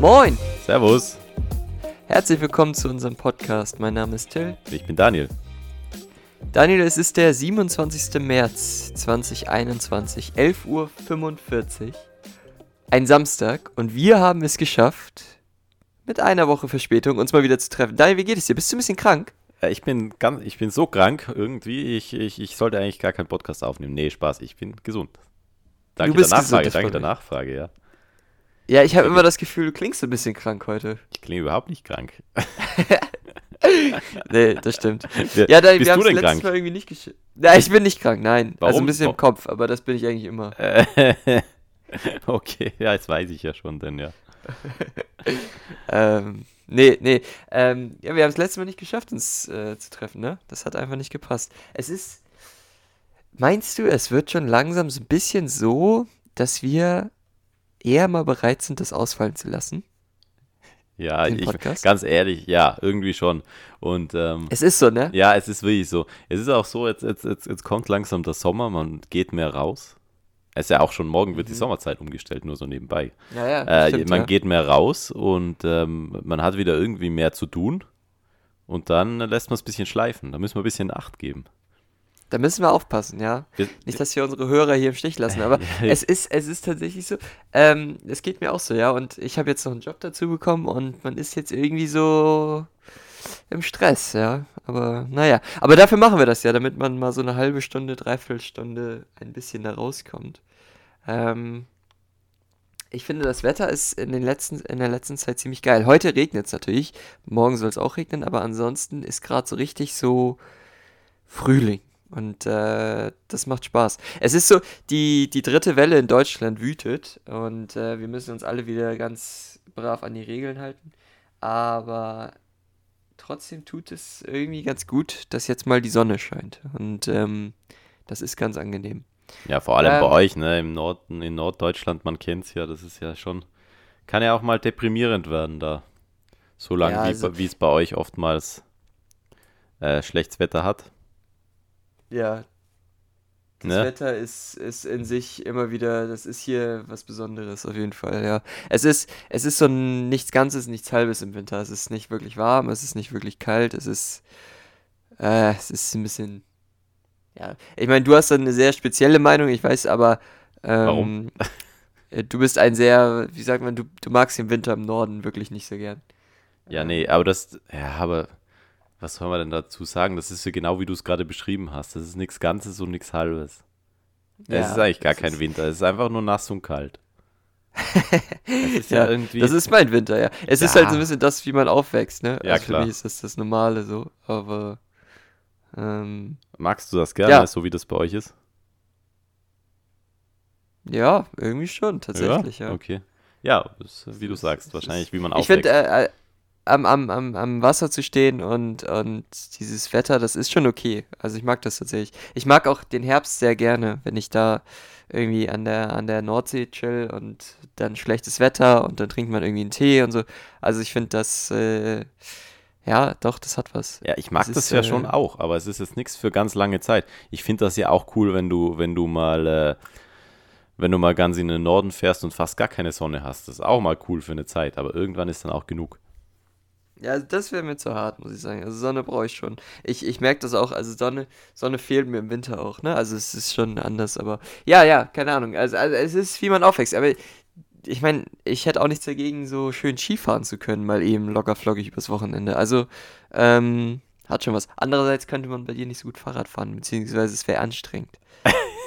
Moin! Servus, Herzlich willkommen zu unserem Podcast. Mein Name ist Till. ich bin Daniel. Daniel, es ist der 27. März 2021, 11.45 Uhr. Ein Samstag und wir haben es geschafft, mit einer Woche Verspätung uns mal wieder zu treffen. Daniel, wie geht es dir? Bist du ein bisschen krank? Äh, Ich bin ganz, ich bin so krank irgendwie. Ich, ich, ich sollte eigentlich gar keinen Podcast aufnehmen. Nee, Spaß, ich bin gesund. Danke Du bist der gesund, Nachfrage, das danke der. Nachfrage, ja. Ja, ich habe immer das Gefühl, du klingst ein bisschen krank heute. Ich klinge überhaupt nicht krank. Nee, das stimmt. Ja, Daniel, bist wir haben es letztes krank? Mal irgendwie nicht geschafft. Nein, ich bin nicht krank, nein. Also ein Warum? bisschen im Kopf, aber das bin ich eigentlich immer. okay, ja, jetzt weiß ich ja schon, denn ja. Ähm, nee, nee. Ähm, ja, wir haben es letztes Mal nicht geschafft, uns äh, zu treffen, ne? Das hat einfach nicht gepasst. Es ist. Meinst du, es wird schon langsam so ein bisschen so, dass wir eher mal bereit sind, das ausfallen zu lassen? Ja, ich, ganz ehrlich, ja, irgendwie schon. Und ähm, Es ist so, ne? ja, es ist wirklich so. Es ist auch so, jetzt, jetzt, jetzt, jetzt kommt langsam der Sommer, man geht mehr raus. Es ist ja auch schon morgen wird die Mhm. Sommerzeit umgestellt, nur so nebenbei. Ja, ja. Äh, stimmt, man ja. geht mehr raus und ähm, man hat wieder irgendwie mehr zu tun. Und dann lässt man es ein bisschen schleifen. Da müssen wir ein bisschen Acht geben. Da müssen wir aufpassen, ja. Wir, Nicht, dass wir unsere Hörer hier im Stich lassen, aber es ist, es ist tatsächlich so. Ähm, es geht mir auch so, ja. Und ich habe jetzt noch einen Job dazu bekommen und man ist jetzt irgendwie so im Stress, ja. Aber naja. Aber dafür machen wir das ja, damit man mal so eine halbe Stunde, dreiviertel Stunde ein bisschen da rauskommt. Ähm, ich finde, das Wetter ist in, den letzten, in der letzten Zeit ziemlich geil. Heute regnet es natürlich. Morgen soll es auch regnen, aber ansonsten ist gerade so richtig so Frühling. Und äh, das macht Spaß. Es ist so, die, die dritte Welle in Deutschland wütet und äh, wir müssen uns alle wieder ganz brav an die Regeln halten. Aber trotzdem tut es irgendwie ganz gut, dass jetzt mal die Sonne scheint. Und ähm, das ist ganz angenehm. ja, vor allem Ähm, bei euch, ne, im Norden, in Norddeutschland, man kennt es ja, das ist ja schon, kann ja auch mal deprimierend werden da. So lange, Ja, wie, also- wie es bei euch oftmals äh, schlechtes Wetter hat. Ja. Das Ne? Wetter ist, ist in sich immer wieder, das ist hier was Besonderes auf jeden Fall, ja. Es ist, es ist so ein nichts Ganzes, nichts Halbes im Winter. Es ist nicht wirklich warm, es ist nicht wirklich kalt, es ist, äh, es ist ein bisschen, ja. Ich meine, du hast da eine sehr spezielle Meinung, ich weiß, aber, ähm, Warum? äh, Du bist ein sehr, wie sagt man, du, du magst den Winter im Norden wirklich nicht so gern. Ja, nee, aber das, ja, aber was soll man denn dazu sagen? Das ist ja genau wie du es gerade beschrieben hast. Das ist nichts Ganzes und nichts Halbes. es Ja, ist eigentlich gar das kein ist- Winter, es ist einfach nur nass und kalt. Es ist ja, Ja, irgendwie. Das ist mein Winter, ja. Es ist Ja. halt so ein bisschen das, wie man aufwächst, ne? Ja, also klar. Für mich ist das das Normale so, aber ähm, magst du das gerne, Ja. so wie das bei euch ist? ja, irgendwie schon, tatsächlich, ja. Okay. Ja, das, ist, wie du ist- sagst, es wahrscheinlich, ist- wie man Ich aufwächst. finde, äh, äh, am, am, am, am Wasser zu stehen und, und dieses Wetter, das ist schon okay. Also ich mag das tatsächlich. Ich mag auch den Herbst sehr gerne, wenn ich da irgendwie an der, an der Nordsee chill und dann schlechtes Wetter und dann trinkt man irgendwie einen Tee und so. Also ich finde das, äh, ja, doch, das hat was. Ja, ich mag Es das ist, ja äh, schon auch, aber es ist jetzt nichts für ganz lange Zeit. Ich finde das ja auch cool, wenn du, wenn du mal, äh, wenn du mal ganz in den Norden fährst und fast gar keine Sonne hast. Das ist auch mal cool für eine Zeit, aber irgendwann ist dann auch genug. Ja, das wäre mir zu hart, muss ich sagen. Also Sonne brauche ich schon. Ich, ich merke das auch, also Sonne, Sonne fehlt mir im Winter auch, ne? Also es ist schon anders, aber ja, ja, keine Ahnung. Also, also es ist, wie man aufwächst. Aber ich meine, ich hätte auch nichts dagegen, so schön Skifahren zu können, mal eben locker flockig übers Wochenende. Also, ähm, hat schon was. Andererseits könnte man bei dir nicht so gut Fahrrad fahren, beziehungsweise es wäre anstrengend,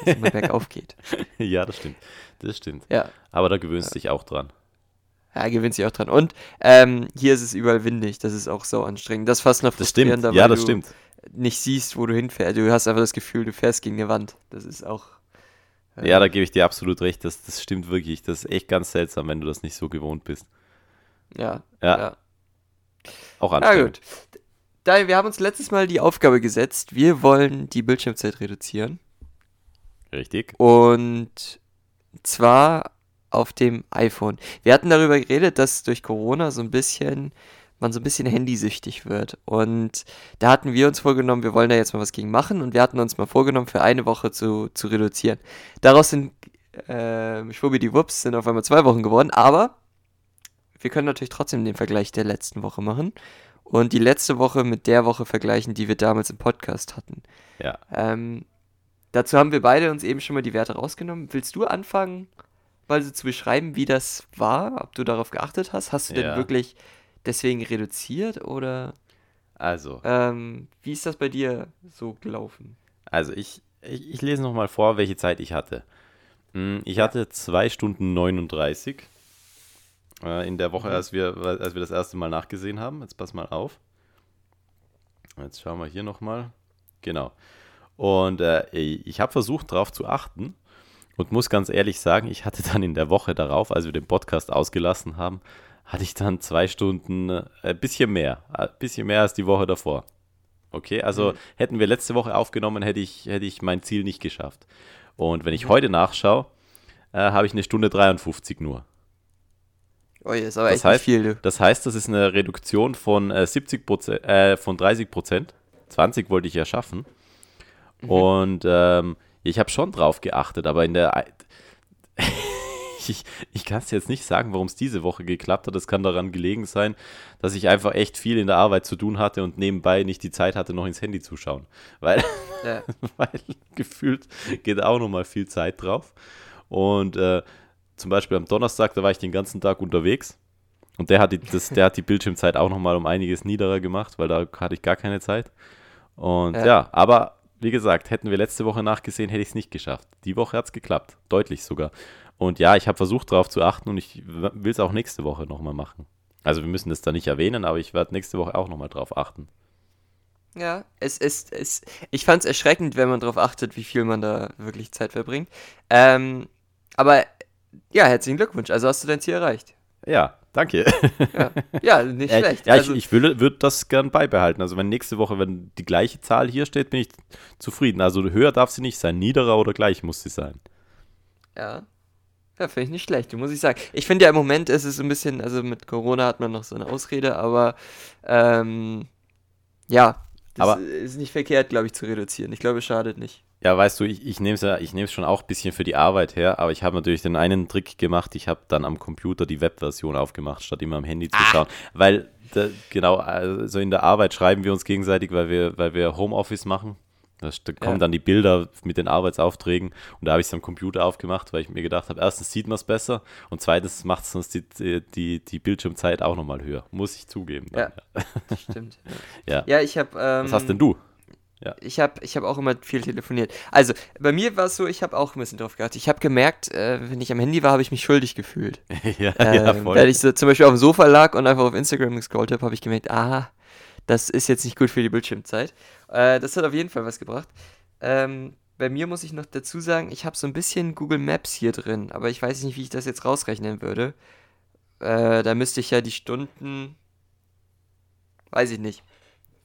wenn immer bergauf geht. ja, das stimmt. Das stimmt. Ja. Aber da gewöhnst dich auch dran. Ja, gewinnt sich auch dran. Und ähm, hier ist es überall windig, das ist auch so anstrengend. Das ist fast noch Das frustrierender, Ja, weil das du stimmt. nicht siehst, wo du hinfährst. Du hast einfach das Gefühl, du fährst gegen eine Wand. Das ist auch. äh, Ja, da gebe ich dir absolut recht. Das, das stimmt wirklich. Das ist echt ganz seltsam, wenn du das nicht so gewohnt bist. Ja. Ja, ja. auch Na anstrengend. gut. Da, wir haben uns letztes Mal die Aufgabe gesetzt, wir wollen die Bildschirmzeit reduzieren. Richtig. Und zwar auf dem iPhone. Wir hatten darüber geredet, dass durch Corona so ein bisschen man so ein bisschen handysüchtig wird. Und da hatten wir uns vorgenommen, wir wollen da jetzt mal was gegen machen und wir hatten uns mal vorgenommen, für eine Woche zu, zu reduzieren. Daraus sind, äh, Schwubi die Wups sind auf einmal zwei Wochen geworden, aber wir können natürlich trotzdem den Vergleich der letzten Woche machen und die letzte Woche mit der Woche vergleichen, die wir damals im Podcast hatten. Ja. Ähm, dazu haben wir beide uns eben schon mal die Werte rausgenommen. Willst du anfangen, mal so zu beschreiben, wie das war, ob du darauf geachtet hast? Hast du Ja. denn wirklich deswegen reduziert oder Also, ähm, wie ist das bei dir so gelaufen? also ich, ich, ich lese nochmal vor, welche Zeit ich hatte. Hm, Ich hatte 2 Stunden 39 äh, in der Woche, Mhm. als wir, als wir das erste Mal nachgesehen haben. Jetzt pass mal auf. Jetzt schauen wir hier nochmal. Genau. Und äh, ich habe versucht, darauf zu achten und muss ganz ehrlich sagen, ich hatte dann in der Woche darauf, als wir den Podcast ausgelassen haben, hatte ich dann zwei Stunden, äh, ein bisschen mehr, ein bisschen mehr als die Woche davor. Okay, also Mhm. hätten wir letzte Woche aufgenommen, hätte ich, hätte ich mein Ziel nicht geschafft. Und wenn ich Mhm. heute nachschaue, äh, habe ich eine Stunde 53 nur. Oh, das ist aber Das echt heißt- viel, du. Das heißt, das ist eine Reduktion von äh, 70 Prozent, äh, von 30 Prozent. 20 wollte ich ja schaffen. Mhm. Und ähm, ich habe schon drauf geachtet, aber in der. ich ich kann es jetzt nicht sagen, warum es diese Woche geklappt hat. Das kann daran gelegen sein, dass ich einfach echt viel in der Arbeit zu tun hatte und nebenbei nicht die Zeit hatte, noch ins Handy zu schauen. Weil, Ja. weil gefühlt geht auch nochmal viel Zeit drauf. Und äh, zum Beispiel am Donnerstag, da war ich den ganzen Tag unterwegs. Und der hat die, das, der hat die Bildschirmzeit auch nochmal um einiges niederer gemacht, weil da hatte ich gar keine Zeit. Und Ja. ja, aber wie gesagt, hätten wir letzte Woche nachgesehen, hätte ich es nicht geschafft. Die Woche hat es geklappt, deutlich sogar. Und ja, ich habe versucht darauf zu achten und ich will es auch nächste Woche nochmal machen. Also wir müssen das da nicht erwähnen, aber ich werde nächste Woche auch nochmal drauf achten. Ja, es ist, es, ich fand es erschreckend, wenn man darauf achtet, wie viel man da wirklich Zeit verbringt. Ähm, aber ja, herzlichen Glückwunsch. Also hast du dein Ziel erreicht. Ja, danke. Ja, ja nicht Äh, schlecht. Ja, also, ich, ich würde würd das gern beibehalten. Also wenn nächste Woche, wenn die gleiche Zahl hier steht, bin ich zufrieden. Also höher darf sie nicht sein, niederer oder gleich muss sie sein. ja. Ja, finde ich nicht schlecht, muss ich sagen. Ich finde ja im Moment ist es ein bisschen, also mit Corona hat man noch so eine Ausrede, aber ähm, ja, das Aber- ist nicht verkehrt, glaube ich, zu reduzieren. Ich glaube, es schadet nicht. Ja, weißt du, ich, ich nehme es ja, ich nehme es schon auch ein bisschen für die Arbeit her, aber ich habe natürlich den einen Trick gemacht, ich habe dann am Computer die Webversion aufgemacht, statt immer am Handy zu schauen. Weil, da, genau, also in der Arbeit schreiben wir uns gegenseitig, weil wir, weil wir Homeoffice machen. Da kommen Ja. dann die Bilder mit den Arbeitsaufträgen und da habe ich es am Computer aufgemacht, weil ich mir gedacht habe, erstens sieht man es besser und zweitens macht es uns die, die, die Bildschirmzeit auch nochmal höher. Muss ich zugeben. dann, Ja. Das stimmt. Ja. Ja, ich habe. Ähm, Was hast denn du? Ich habe ich hab auch immer viel telefoniert. Also, bei mir war es so, ich habe auch ein bisschen drauf geachtet. Ich habe gemerkt, äh, wenn ich am Handy war, habe ich mich schuldig gefühlt. ja, Ähm, Wenn ich so zum Beispiel auf dem Sofa lag und einfach auf Instagram gescrollt habe, habe ich gemerkt, ah, das ist jetzt nicht gut für die Bildschirmzeit. Äh, das hat auf jeden Fall was gebracht. Ähm, bei mir muss ich noch dazu sagen, ich habe so ein bisschen Google Maps hier drin, aber ich weiß nicht, wie ich das jetzt rausrechnen würde. Äh, da müsste ich ja die Stunden. Weiß ich nicht.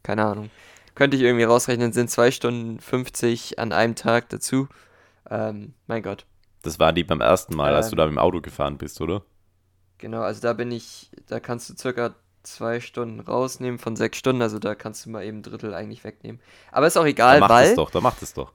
Keine Ahnung. Könnte ich irgendwie rausrechnen, sind 2 Stunden 50 an einem Tag dazu. Ähm, mein Gott. Das waren die beim ersten Mal, als du Ähm. da mit dem Auto gefahren bist, oder? Genau, also da bin ich, da kannst du circa zwei Stunden rausnehmen von sechs Stunden, also da kannst du mal eben ein Drittel eigentlich wegnehmen. Aber ist auch Da egal, macht weil, es doch, da macht es doch.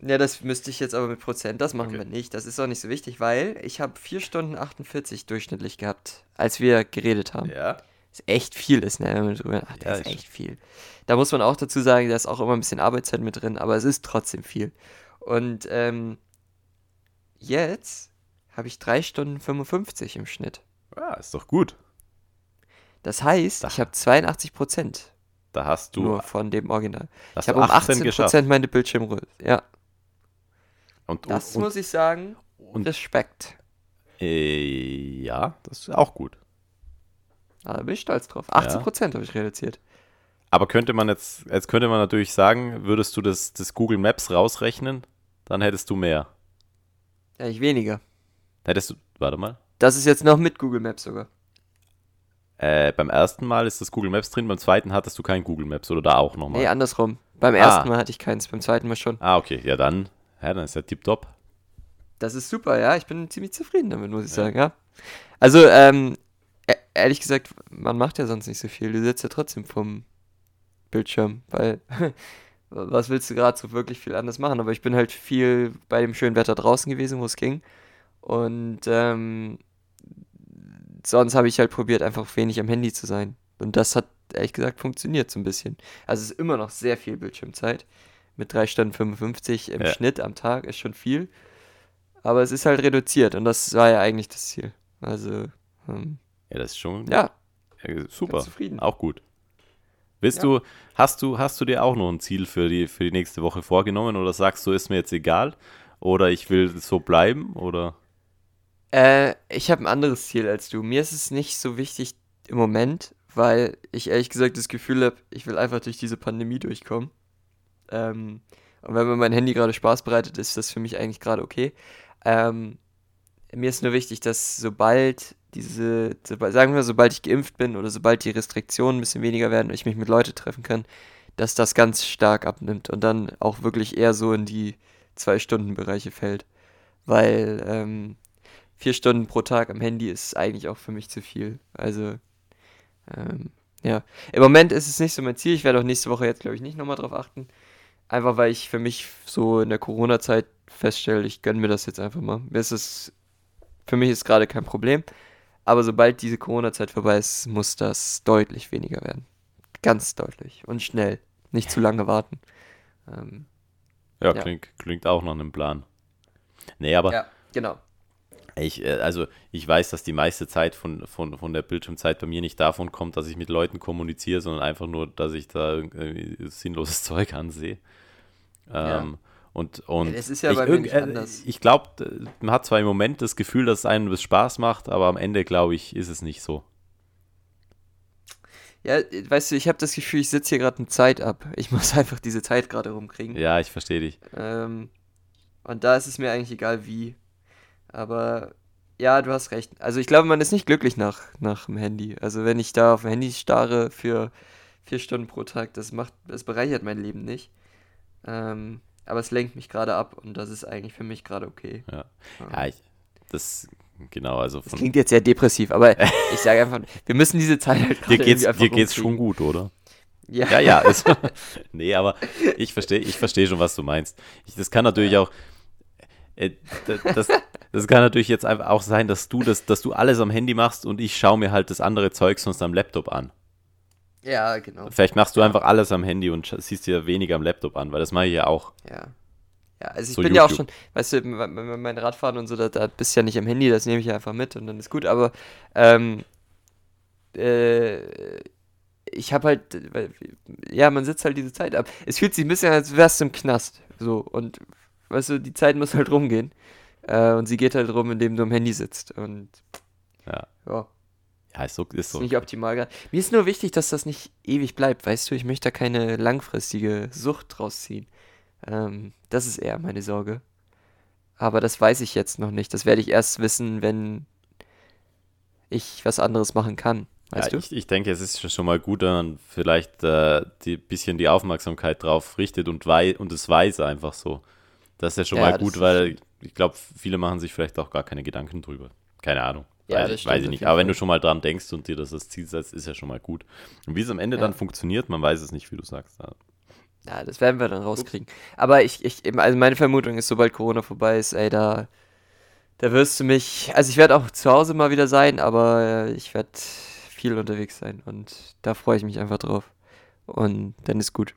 ja, das müsste ich jetzt aber mit Prozent, das machen Okay. wir nicht, das ist auch nicht so wichtig, weil ich habe vier Stunden 48 durchschnittlich gehabt, als wir geredet haben. Ja. Ist echt viel ist, ne, wenn man drüber nachdenkt. Ja, Das ist echt viel. Da muss man auch dazu sagen, da ist auch immer ein bisschen Arbeitszeit mit drin, aber es ist trotzdem viel. Und ähm, jetzt habe ich 3 Stunden 55 im Schnitt. Ja, ist doch gut. Das heißt, Da- ich habe 82 Prozent Da hast du, nur von dem Original. Ich habe um 18 geschafft. Prozent meine Bildschirmröhre. Ja, Und, das und, muss ich sagen. und, Respekt. äh, ja, das ist auch gut. Da bin ich stolz drauf. 18 Prozent habe ich reduziert. Aber könnte man jetzt, jetzt könnte man natürlich sagen, würdest du das, das Google Maps rausrechnen, dann hättest du mehr. Ja, ich weniger. Hättest du, warte mal. Das ist jetzt noch mit Google Maps sogar. Äh, beim ersten Mal ist das Google Maps drin, beim zweiten hattest du kein Google Maps oder da auch nochmal. Nee, andersrum. Beim Ah. ersten Mal hatte ich keins, beim zweiten Mal schon. Ah, okay, ja dann, ja, dann ist ja tipptopp. Das ist super, ja. Ich bin ziemlich zufrieden damit, muss ich sagen, ja. Also, ähm, äh, ehrlich gesagt, man macht ja sonst nicht so viel. Du sitzt ja trotzdem vom Bildschirm, weil was willst du gerade so wirklich viel anders machen? Aber ich bin halt viel bei dem schönen Wetter draußen gewesen, wo es ging. Und ähm, sonst habe ich halt probiert, einfach wenig am Handy zu sein. Und das hat ehrlich gesagt funktioniert so ein bisschen. Also es ist immer noch sehr viel Bildschirmzeit. Mit 3 Stunden 55 im Ja. Schnitt am Tag ist schon viel. Aber es ist halt reduziert und das war ja eigentlich das Ziel. Also, ähm, Ja, das ist schon ja, ja, super. zufrieden. Auch gut. Willst Ja. du, hast du, hast du dir auch noch ein Ziel für die, für die nächste Woche vorgenommen oder sagst du, ist mir jetzt egal? Oder ich will so bleiben? Oder? Äh, ich habe ein anderes Ziel als du. Mir ist es nicht so wichtig im Moment, weil ich ehrlich gesagt das Gefühl habe, ich will einfach durch diese Pandemie durchkommen. Ähm, und wenn mir mein Handy gerade Spaß bereitet, ist das für mich eigentlich gerade okay. Ähm, mir ist nur wichtig, dass sobald diese, sagen wir, sobald ich geimpft bin oder sobald die Restriktionen ein bisschen weniger werden und ich mich mit Leuten treffen kann, dass das ganz stark abnimmt und dann auch wirklich eher so in die Zwei-Stunden-Bereiche fällt. Weil ähm, vier Stunden pro Tag am Handy ist eigentlich auch für mich zu viel. Also, ähm, ja. Im Moment ist es nicht so mein Ziel. Ich werde auch nächste Woche jetzt, glaube ich, nicht nochmal drauf achten. Einfach weil ich für mich so in der Corona-Zeit feststelle, ich gönne mir das jetzt einfach mal. Mir ist für mich ist gerade kein Problem. Aber sobald diese Corona-Zeit vorbei ist, muss das deutlich weniger werden. Ganz deutlich und schnell. Nicht zu lange warten. Ähm, Ja, Ja. Klingt, klingt auch nach einem Plan. Nee, aber ja, genau. Ich, äh, also ich weiß, dass die meiste Zeit von, von, von der Bildschirmzeit bei mir nicht davon kommt, dass ich mit Leuten kommuniziere, sondern einfach nur, dass ich da sinnloses Zeug ansehe. Ja. Und, und das ist ja ich, bei nicht äh, anders. ich glaube, man hat zwar im Moment das Gefühl, dass es einem das Spaß macht, aber am Ende, glaube ich, ist es nicht so. Ja, weißt du, ich habe das Gefühl, ich sitze hier gerade eine Zeit ab. Ich muss einfach diese Zeit gerade rumkriegen. Ja, ich verstehe dich. Ähm, und da ist es mir eigentlich egal wie. Aber ja, du hast recht. Also ich glaube, man ist nicht glücklich nach, nach dem Handy. Also wenn ich da auf dem Handy starre für vier Stunden pro Tag, das macht, das bereichert mein Leben nicht. Ähm, aber es lenkt mich gerade ab und das ist eigentlich für mich gerade okay. Ja, ja ich, das, genau, also das von klingt jetzt sehr depressiv, aber ich sage einfach, wir müssen diese Zeit halt dir gerade geht's, irgendwie einfach dir geht's schon gut, oder? Ja, Ja, ja. Es, nee, aber ich verstehe ich versteh schon, was du meinst. Ich, das kann natürlich auch. Äh, das, das kann natürlich jetzt einfach auch sein, dass du, das, dass du alles am Handy machst und ich schaue mir halt das andere Zeug sonst am Laptop an. Ja, genau. Vielleicht machst du einfach alles am Handy und siehst dir weniger am Laptop an, weil das mache ich ja auch. Ja. Ja, also ich So bin ja auch YouTube. schon, weißt du, mein Radfahren und so, da, da bist du ja nicht am Handy, das nehme ich ja einfach mit und dann ist gut, aber ähm, äh, ich habe halt, ja, man sitzt halt diese Zeit ab. Es fühlt sich ein bisschen, als wärst du im Knast, so, und, weißt du, die Zeit muss halt rumgehen äh, und sie geht halt rum, indem du am Handy sitzt und, Ja, ja, ja ist so. Ist ist so. nicht optimal. Mir ist nur wichtig, dass das nicht ewig bleibt, weißt du, ich möchte da keine langfristige Sucht draus ziehen. Ähm, das ist eher meine Sorge. Aber das weiß ich jetzt noch nicht. Das werde ich erst wissen, wenn ich was anderes machen kann. Weißt ja, du? ich, ich denke, es ist schon mal gut, wenn man vielleicht äh, die bisschen die Aufmerksamkeit drauf richtet und, wei und es weiß einfach so. Das ist ja schon Ja, mal gut, weil ich glaube, viele machen sich vielleicht auch gar keine Gedanken drüber. Keine Ahnung. Ja, das stimmt weiß ich nicht. Aber wenn du schon mal dran denkst und dir das als Ziel setzt, ist ja schon mal gut. Und wie es am Ende Ja. dann funktioniert, man weiß es nicht, wie du sagst. Ja. Ja, das werden wir dann rauskriegen. Aber ich, ich, also meine Vermutung ist, sobald Corona vorbei ist, ey, da, da wirst du mich, also ich werde auch zu Hause mal wieder sein, aber äh, ich werde viel unterwegs sein und da freue ich mich einfach drauf. Und dann ist gut.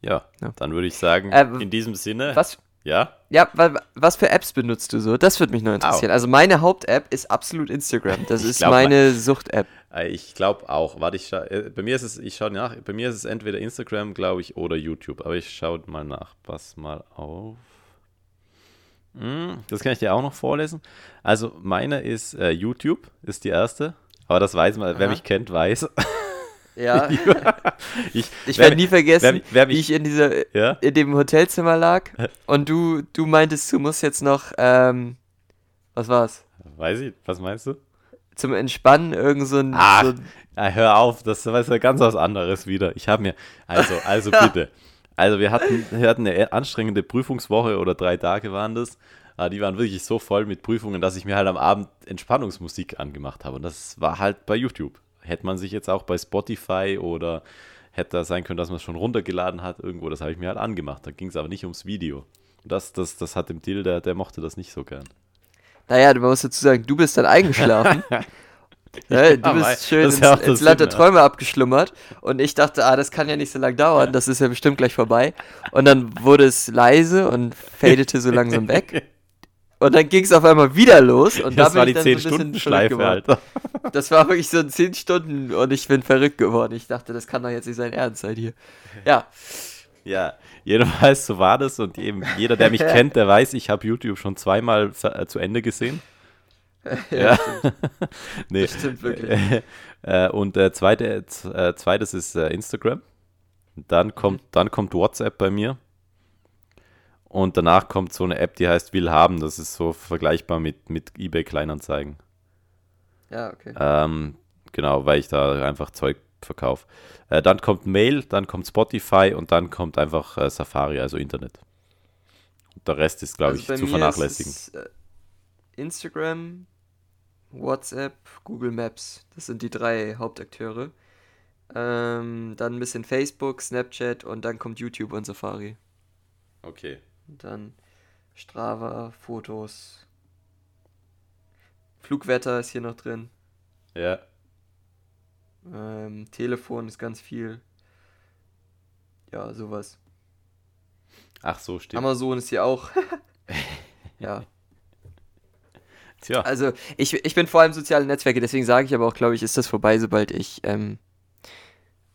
Ja, Ja. dann würde ich sagen, Äh, in diesem Sinne, Was, ja, ja, wa, was für Apps benutzt du so? Das würde mich nur interessieren. Also meine Haupt-App ist absolut Instagram. Das ist glaub, meine Sucht-App. äh, ich glaube auch. Warte, ich äh, bei mir ist es, ich schaue nach, bei mir ist es entweder Instagram, glaube ich, oder YouTube. Aber ich schaue mal nach. Pass mal auf. Hm, das kann ich dir auch noch vorlesen. Also meine ist äh, YouTube, ist die erste. Aber das weiß man, wer Aha. mich kennt, weiß. Ja, ich ich wer werde nie vergessen, wer- wer wie mich- ich in dieser, ja, in dem Hotelzimmer lag und du, du meintest, du musst jetzt noch, ähm, was war's? weiß ich, was meinst du? Zum Entspannen irgend so ein, Ach. so Ja, hör auf, das ist ja ganz was anderes wieder. Ich habe mir, also, also bitte. Also wir hatten, wir hatten eine anstrengende Prüfungswoche oder drei Tage waren das. Aber die waren wirklich so voll mit Prüfungen, dass ich mir halt am Abend Entspannungsmusik angemacht habe. Und das war halt bei YouTube. Hätte man sich jetzt auch bei Spotify oder hätte da sein können, dass man es schon runtergeladen hat irgendwo, das habe ich mir halt angemacht. Da ging es aber nicht ums Video. Und das, das, das hat dem Till, der, der mochte das nicht so gern. Naja, du musst dazu sagen, du bist dann eingeschlafen. Ja, du bist schön ins, ja der ins Land der Sinn, ja. Träume abgeschlummert und ich dachte, ah, das kann ja nicht so lange dauern, das ist ja bestimmt gleich vorbei. Und dann wurde es leise und fadete so langsam weg. Und dann ging es auf einmal wieder los und da Das bin war die dann so ein bisschen 10-Stunden-Schleife, verrückt geworden. Alter. Das war wirklich so 10 Stunden und ich bin verrückt geworden. Ich dachte, das kann doch jetzt nicht sein Ernst sein hier. Ja, Ja, jedenfalls so war das und eben jeder, der mich kennt, der weiß, ich habe YouTube schon zweimal äh, zu Ende gesehen. Ja, nee. das stimmt wirklich. Äh, und äh, zweite, äh, zweites ist äh, Instagram. Dann kommt, dann kommt WhatsApp bei mir. Und danach kommt so eine App, die heißt Will haben. Das ist so vergleichbar mit, mit eBay Kleinanzeigen. Ja, okay. Ähm, genau, weil ich da einfach Zeug verkaufe. Äh, dann kommt Mail, dann kommt Spotify und dann kommt einfach äh, Safari, also Internet. Und der Rest ist, glaube Also ich, zu vernachlässigen. Ist äh, Instagram, WhatsApp, Google Maps. Das sind die drei Hauptakteure. Ähm, dann ein bisschen Facebook, Snapchat und dann kommt YouTube und Safari. Okay. Dann Strava, Fotos. Flugwetter ist hier noch drin. Ja. Ähm, Telefon ist ganz viel. Ja, sowas. Ach so, stimmt. Amazon ist hier auch. ja. Tja, Also, ich, ich bin vor allem soziale Netzwerke, deswegen sage ich aber auch, glaube ich, ist das vorbei, sobald ich ähm,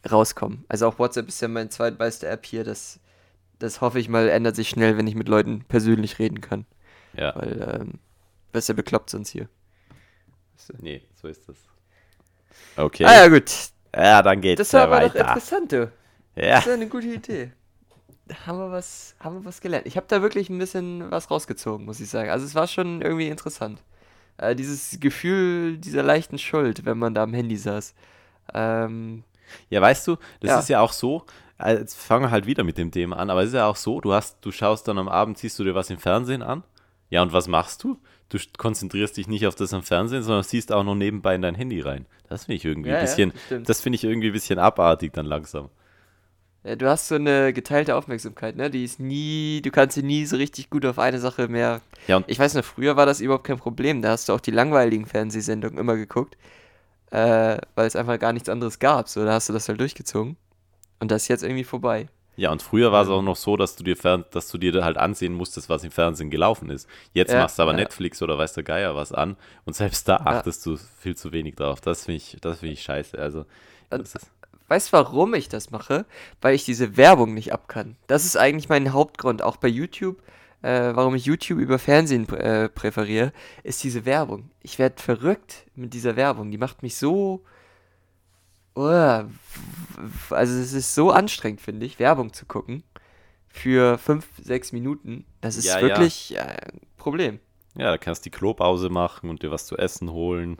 rauskomme. Also auch WhatsApp ist ja meine zweitbeste App hier. Das, das hoffe ich mal, ändert sich schnell, wenn ich mit Leuten persönlich reden kann. ja. Weil, ähm, was ja bekloppt sonst hier. Nee, so ist das. Okay. Ah ja, gut. Ja, dann geht's Das war aber doch weiter. interessant, du. Ja. Das ist eine gute Idee. Da haben wir was, haben wir was gelernt. Ich habe da wirklich ein bisschen was rausgezogen, muss ich sagen. Also es war schon irgendwie interessant. Äh, dieses Gefühl dieser leichten Schuld, wenn man da am Handy saß. Ähm, Ja, weißt du, das Ja. ist ja auch so, äh, jetzt fangen wir halt wieder mit dem Thema an, aber es ist ja auch so, du hast, du schaust dann am Abend, siehst du dir was im Fernsehen an. Ja, und was machst du? Du st- konzentrierst dich nicht auf das am Fernsehen, sondern siehst auch noch nebenbei in dein Handy rein. Das finde ich irgendwie Ja, ein ja, bisschen, das stimmt. das finde ich irgendwie ein bisschen abartig dann langsam. ja, du hast so eine geteilte Aufmerksamkeit, ne? Die ist nie, du kannst sie nie so richtig gut auf eine Sache mehr. Ja, und Ich weiß noch, früher war das überhaupt kein Problem. Da hast du auch die langweiligen Fernsehsendungen immer geguckt, äh, weil es einfach gar nichts anderes gab. So, da hast du das halt durchgezogen. Und das ist jetzt irgendwie vorbei. Ja, und früher war es auch noch so, dass du dir fern, dass du dir halt ansehen musstest, was im Fernsehen gelaufen ist. Jetzt Ja, machst du aber ja. Netflix oder weiß der Geier was an und selbst da Ja. achtest du viel zu wenig drauf. Das finde ich, das finde ich scheiße. Also, Und- Weißt du, warum ich das mache? Weil ich diese Werbung nicht ab kann. Das ist eigentlich mein Hauptgrund, auch bei YouTube. Äh, warum ich YouTube über Fernsehen äh, präferiere, ist diese Werbung. Ich werde verrückt mit dieser Werbung. Die macht mich so. W- also, es ist so anstrengend, finde ich, Werbung zu gucken. Für fünf, sechs Minuten. Das ist Ja, ja. wirklich äh, ein Problem. ja, da kannst du die Klopause machen und dir was zu essen holen.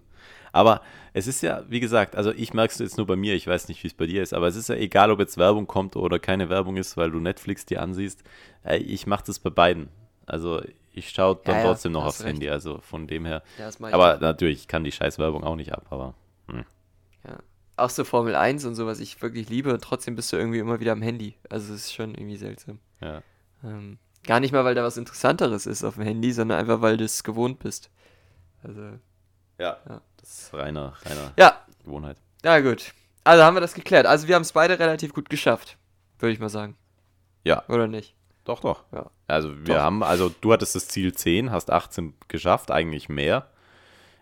Aber es ist ja, wie gesagt, also ich merke es jetzt nur bei mir, ich weiß nicht, wie es bei dir ist, aber es ist ja egal, ob jetzt Werbung kommt oder keine Werbung ist, weil du Netflix dir ansiehst. Ich mache das bei beiden. Also ich schaue dann Ja, ja, trotzdem noch aufs recht. Handy, also von dem her. Ja, Aber natürlich, ich kann die scheiß Werbung auch nicht ab, aber Ja. Auch so Formel 1 und so, was ich wirklich liebe, und trotzdem bist du irgendwie immer wieder am Handy. Also, es ist schon irgendwie seltsam. ja. Ähm, gar nicht mal, weil da was Interessanteres ist auf dem Handy, sondern einfach, weil du es gewohnt bist. Also, Ja, Ja. das ist reiner, reiner ja, Gewohnheit. na gut. Also haben wir das geklärt. Also wir haben es beide relativ gut geschafft, würde ich mal sagen. Ja. Oder nicht? Doch, doch. Ja. Also wir Doch. haben, also du hattest das Ziel 10, hast 18 geschafft, eigentlich mehr.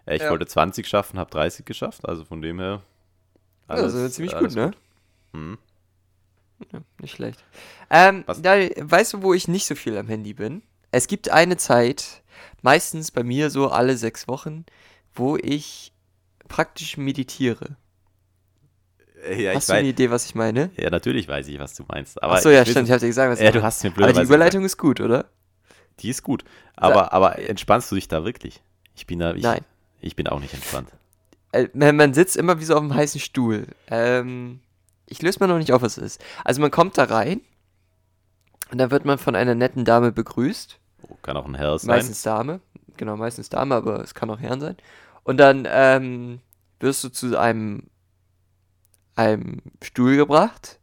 Äh, Ich Ja. wollte 20 schaffen, habe 30 geschafft, also von dem her. Das ist ziemlich gut, ne? Mhm. Ja, nicht schlecht. Ähm, da, weißt du, wo ich nicht so viel am Handy bin? Es gibt eine Zeit, meistens bei mir so alle sechs Wochen, wo ich praktisch meditiere. Ja, Hast du eine weiß, Idee, was ich meine? ja, natürlich weiß ich, was du meinst. Aber Achso, ja, stimmt, ich hab dir gesagt, was ich Ja, du hast mir Aber blöderweise die Überleitung ist gut, oder? gesagt. Die ist gut. Aber, aber entspannst du dich da wirklich? Ich bin da, ich, Nein. ich bin auch nicht entspannt. Äh, man, sitzt immer wie so auf einem heißen Stuhl. Ähm, ich löse mal noch nicht auf, was es ist. Also man kommt da rein und dann wird man von einer netten Dame begrüßt. Kann auch ein Herr sein. Meistens Dame. Genau, meistens Dame, aber es kann auch Herren sein. Und dann ähm, wirst du zu einem, einem Stuhl gebracht.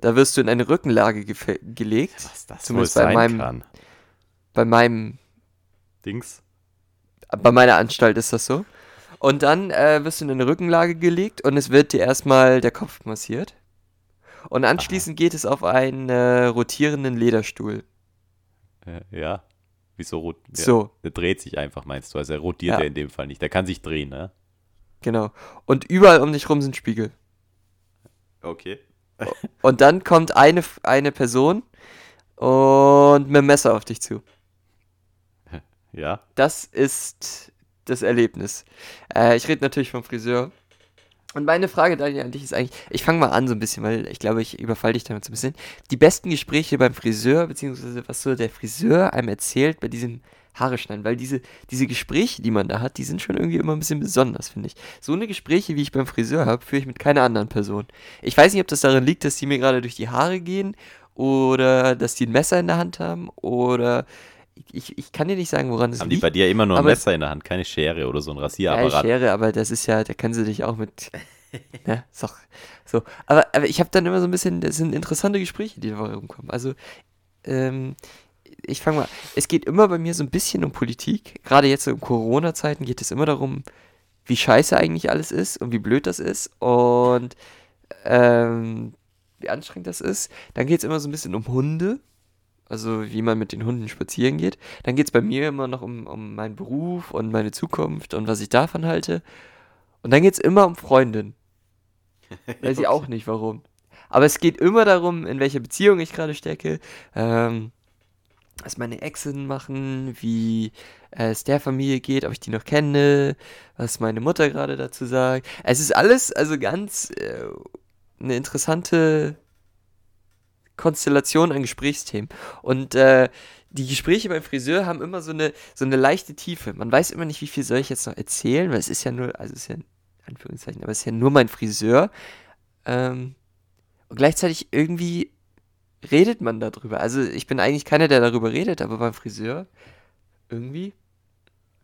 Da wirst du in eine Rückenlage gefe- gelegt. Was das Zumindest wohl bei sein meinem- kann. Bei meinem, Dings. bei meiner Anstalt ist das so. Und dann äh, wirst du in eine Rückenlage gelegt und es wird dir erstmal der Kopf massiert. Und anschließend geht es auf einen äh, rotierenden Lederstuhl. Äh, ja. Wieso rot? So, Der dreht sich einfach, meinst du? Also er rotiert Ja. ja in dem Fall nicht. Der kann sich drehen, ne? genau. Und überall um dich rum sind Spiegel. Okay. Und dann kommt eine, eine Person und mit dem Messer auf dich zu. Ja. Das ist das Erlebnis. Äh, ich rede natürlich vom Friseur. Und meine Frage, Daniel, an dich ist eigentlich, ich fange mal an so ein bisschen, weil ich glaube, ich überfall dich damit so ein bisschen. Die besten Gespräche beim Friseur, beziehungsweise was so der Friseur einem erzählt bei diesem Haare schneiden, weil diese, diese Gespräche, die man da hat, die sind schon irgendwie immer ein bisschen besonders, finde ich. So eine Gespräche, wie ich beim Friseur habe, führe ich mit keiner anderen Person. Ich weiß nicht, ob das daran liegt, dass die mir gerade durch die Haare gehen oder dass die ein Messer in der Hand haben oder ich, ich kann dir nicht sagen, woran es Haben die liegt. bei dir immer nur ein Messer in der Hand, keine Schere oder so ein Ja, Rasierapparat? Schere, aber das ist ja, da können sie dich auch mit. ne, doch so. Aber, aber ich habe dann immer so ein bisschen, das sind interessante Gespräche, die da rumkommen. Also, ähm, ich fange mal, es geht immer bei mir so ein bisschen um Politik. Gerade jetzt so in Corona-Zeiten geht es immer darum, wie scheiße eigentlich alles ist und wie blöd das ist und ähm, wie anstrengend das ist. Dann geht es immer so ein bisschen um Hunde. Also wie man mit den Hunden spazieren geht. Dann geht es bei mir immer noch um, um meinen Beruf und meine Zukunft und was ich davon halte. Und dann geht es immer um Freundin. Weiß ich auch nicht warum. Aber es geht immer darum, in welcher Beziehung ich gerade stecke, ähm, was meine Exen machen, wie äh, es der Familie geht, ob ich die noch kenne, was meine Mutter gerade dazu sagt. Es ist alles also ganz äh, eine interessante Konstellation an Gesprächsthemen. Und äh, die Gespräche beim Friseur haben immer so eine, so eine leichte Tiefe. Man weiß immer nicht, wie viel soll ich jetzt noch erzählen, weil es ist ja nur, also es ist ja in Anführungszeichen, aber es ist ja nur mein Friseur. Ähm, und gleichzeitig irgendwie redet man darüber. Also ich bin eigentlich keiner, der darüber redet, aber beim Friseur irgendwie,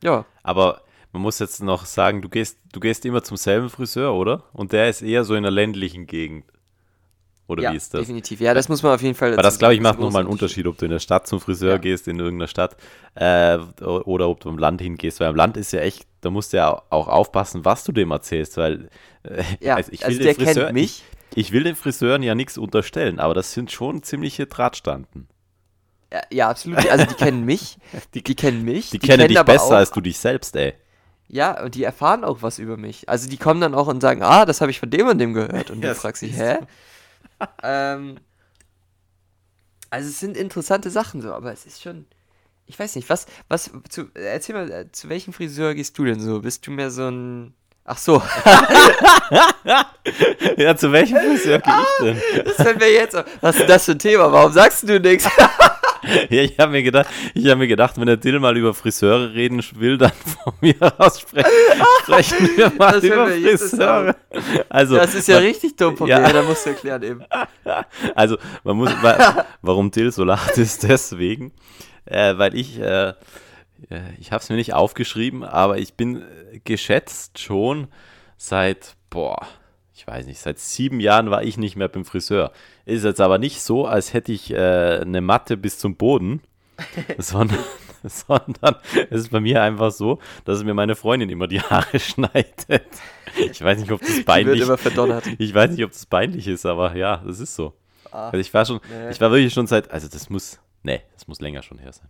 ja. Aber man muss jetzt noch sagen, du gehst, du gehst immer zum selben Friseur, oder? Und der ist eher so in der ländlichen Gegend. Oder ja, wie ist das? definitiv. Ja, das muss man auf jeden Fall Weil dazu das, glaube ich, macht nochmal einen. Unterschied, ob du in der Stadt zum Friseur Ja. gehst, in irgendeiner Stadt, äh, oder ob du im Land hingehst. Weil im Land ist ja echt, da musst du ja auch aufpassen, was du dem erzählst, weil äh, Ja, also ich will also den der Friseur, kennt mich. Ich, ich will den Friseuren ja nichts unterstellen, aber das sind schon ziemliche Drahtstanden. Ja, ja, absolut. Also die kennen mich. Die- Die, kennen mich. Die, kennen dich aber besser auch, als du dich selbst, ey. Ja, und die erfahren auch was über mich. Also die kommen dann auch und sagen, ah, das habe ich von dem und dem gehört. Und du fragst dich, hä? Ähm, also es sind interessante Sachen so, aber es ist schon, ich weiß nicht, was, was, zu, erzähl mal, äh, zu welchem Friseur gehst du denn so? Bist du mehr so ein, ach so, Ja, zu welchem Friseur gehe ich denn? das fällt mir jetzt auf. Was ist das für ein Thema? Warum sagst du nichts? Ja, ich habe mir gedacht, ich habe mir gedacht, wenn der Dill mal über Friseure reden will, dann von mir aus sprechen, sprechen wir mal Das über Friseure. Also, Das ist ja man, richtig dumm von Ja. mir, da musst du erklären eben. also man muss, wa- warum Dill so lacht, ist deswegen, äh, weil ich, äh, äh, ich habe es mir nicht aufgeschrieben, aber ich bin äh, geschätzt schon seit, boah, ich weiß nicht, seit sieben Jahren war ich nicht mehr beim Friseur. Ist jetzt aber nicht so, als hätte ich äh, eine Matte bis zum Boden, sondern, sondern es ist bei mir einfach so, dass mir meine Freundin immer die Haare schneidet. Ich weiß nicht, ob das peinlich verdonnert. ich weiß nicht, ob das peinlich ist, aber ja, das ist so. Ah, Also ich war schon, nee. ich war wirklich schon seit, also das muss, nee, das muss länger schon her sein.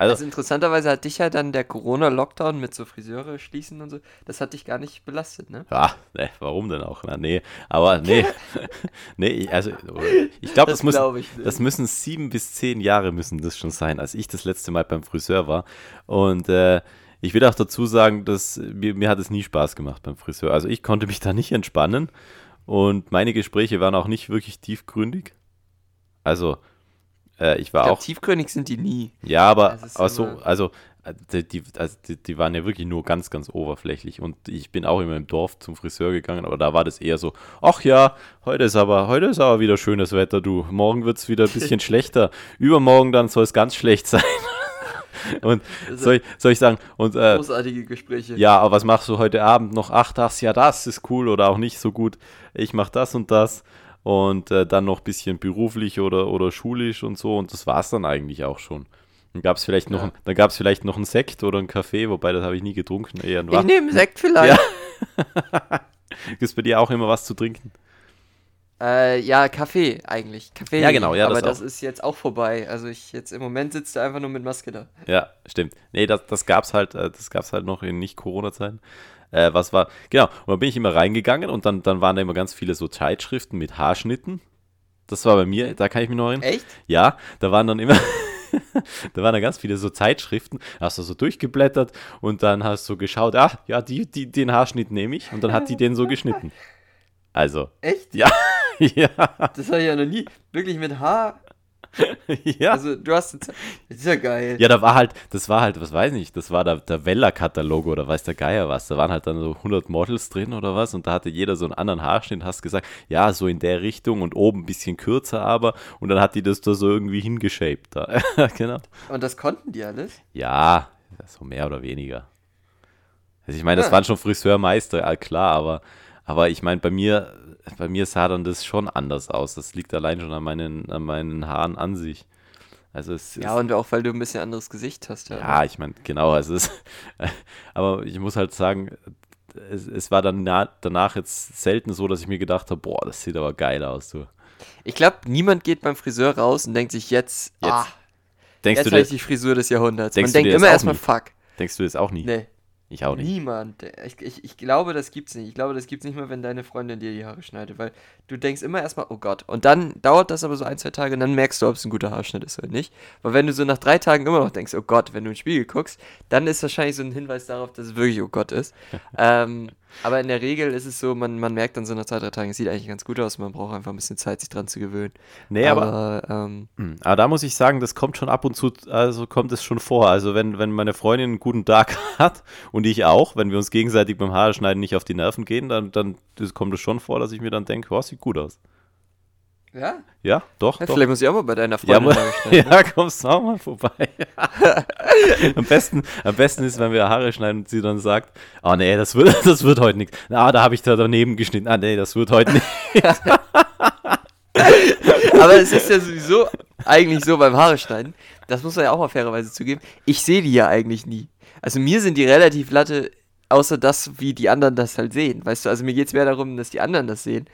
Also, Also interessanterweise hat dich ja dann der Corona-Lockdown mit so Friseure schließen und so, das hat dich gar nicht belastet, ne? ja, nee, warum denn auch? Na, nee, aber nee, nee, also ich glaube, das, muss, glaub ich nicht. das müssen sieben bis zehn Jahre müssen das schon sein, als ich das letzte Mal beim Friseur war. Und äh, ich will auch dazu sagen, dass mir, mir hat es nie Spaß gemacht beim Friseur. Also ich konnte mich da nicht entspannen und meine Gespräche waren auch nicht wirklich tiefgründig. Also äh, ich war Ich auch glaub, tiefgründig sind die nie. Ja, aber, Es ist aber so, also äh, die, die, also die, die waren ja wirklich nur ganz, ganz oberflächlich. Und ich bin auch immer im Dorf zum Friseur gegangen, aber da war das eher so, ach ja, heute ist aber, heute ist aber wieder schönes Wetter, du. Morgen wird es wieder ein bisschen schlechter. Übermorgen dann soll es ganz schlecht sein. Und soll ich, soll ich sagen, und äh, Großartige Gespräche. ja, aber was machst du heute Abend noch? Ach, das, ja, das ist cool oder auch nicht so gut. Ich mach das und das. Und äh, dann noch ein bisschen beruflich oder, oder schulisch und so. Und das war es dann eigentlich auch schon. Dann gab es vielleicht, noch Ja. ein- dann gab's vielleicht noch einen Sekt oder einen Kaffee, wobei das habe ich nie getrunken. Eher Ich nehme Sekt vielleicht. Gibt's bei dir auch immer was zu trinken? Äh, ja, Kaffee eigentlich. Kaffee. Ja, genau, ja, Aber das das, ist jetzt auch vorbei. Also ich jetzt im Moment sitzt er einfach nur mit Maske da. Ja, stimmt. Nee, das, das gab's halt, äh, das gab's halt noch in Nicht-Corona-Zeiten. Äh, was war, genau, und dann bin ich immer reingegangen und dann, dann waren da immer ganz viele so Zeitschriften mit Haarschnitten. Das war bei mir, da kann ich mich noch erinnern. Echt? Ja, da waren dann immer, da waren dann ganz viele so Zeitschriften, hast du so durchgeblättert und dann hast du geschaut, ah, ja, die, die, den Haarschnitt nehme ich und dann hat die den so geschnitten. Also, Echt? ja, ja, Das habe ich ja noch nie. Wirklich mit Haar. ja. Also du hast. Das ist ja geil. Ja, da war halt, das war halt, was weiß ich das war der, der Weller-Katalog oder weiß der Geier was. Da waren halt dann so 100 Models drin oder was und da hatte jeder so einen anderen Haarschnitt, hast gesagt, ja, so in der Richtung und oben ein bisschen kürzer aber und dann hat die das da so irgendwie hingeshaped da. genau. Und das konnten die alles? Ja, so mehr oder weniger. Also ich meine, das Ja. waren schon Friseurmeister, ja, klar, aber, aber ich meine, bei mir, bei mir sah dann das schon anders aus. Das liegt allein schon an meinen, an meinen Haaren an sich. Also es Ja, und auch weil du ein bisschen anderes Gesicht hast. Ja, ja, ich meine, genau, es ist, aber ich muss halt sagen, es, es war dann na, danach jetzt selten so, dass ich mir gedacht habe, boah, das sieht aber geil aus, du. Ich glaube, niemand geht beim Friseur raus und denkt sich jetzt, Jetzt. ah, Denkst jetzt du, dir, ich die Frisur des Jahrhunderts. Denkst Man du denkt immer erstmal, nie? fuck. denkst du das auch nie? Nee, Ich auch nicht. niemand. Ich, ich, ich glaube, das gibt's nicht. Ich glaube, das gibt's nicht mal, wenn deine Freundin dir die Haare schneidet, weil du denkst immer erstmal, oh Gott. Und dann dauert das aber so ein, zwei Tage und dann merkst du, ob es ein guter Haarschnitt ist oder nicht. Weil wenn du so nach drei Tagen immer noch denkst, oh Gott, wenn du in den Spiegel guckst, dann ist wahrscheinlich so ein Hinweis darauf, dass es wirklich oh Gott ist. ähm, aber in der Regel ist es so, man, man merkt dann so nach zwei, drei Tagen, es sieht eigentlich ganz gut aus, man braucht einfach ein bisschen Zeit, sich dran zu gewöhnen. Nee, aber, aber ähm, Hm, Aber da muss ich sagen, das kommt schon ab und zu, also kommt es schon vor. Also wenn, wenn meine Freundin einen guten Tag hat und ich auch, wenn wir uns gegenseitig beim Haare schneiden nicht auf die Nerven gehen, dann, dann kommt es schon vor, dass ich mir dann denke, oh, sieht gut aus. Ja, Ja, doch, ja doch. vielleicht muss ich auch mal bei deiner Ja, Freundin ne? ja, kommst du auch mal vorbei. am, besten, am besten ist, wenn wir Haare schneiden und sie dann sagt, oh nee, das wird, das wird heute nichts. Ah, da habe ich da daneben geschnitten. Ah nee, das wird heute nicht. Aber es ist ja sowieso eigentlich so beim Haare schneiden, das muss man ja auch mal fairerweise zugeben, ich sehe die ja eigentlich nie. Also mir sind die relativ latte, außer das, wie die anderen das halt sehen. Weißt du, also mir geht es mehr darum, dass die anderen das sehen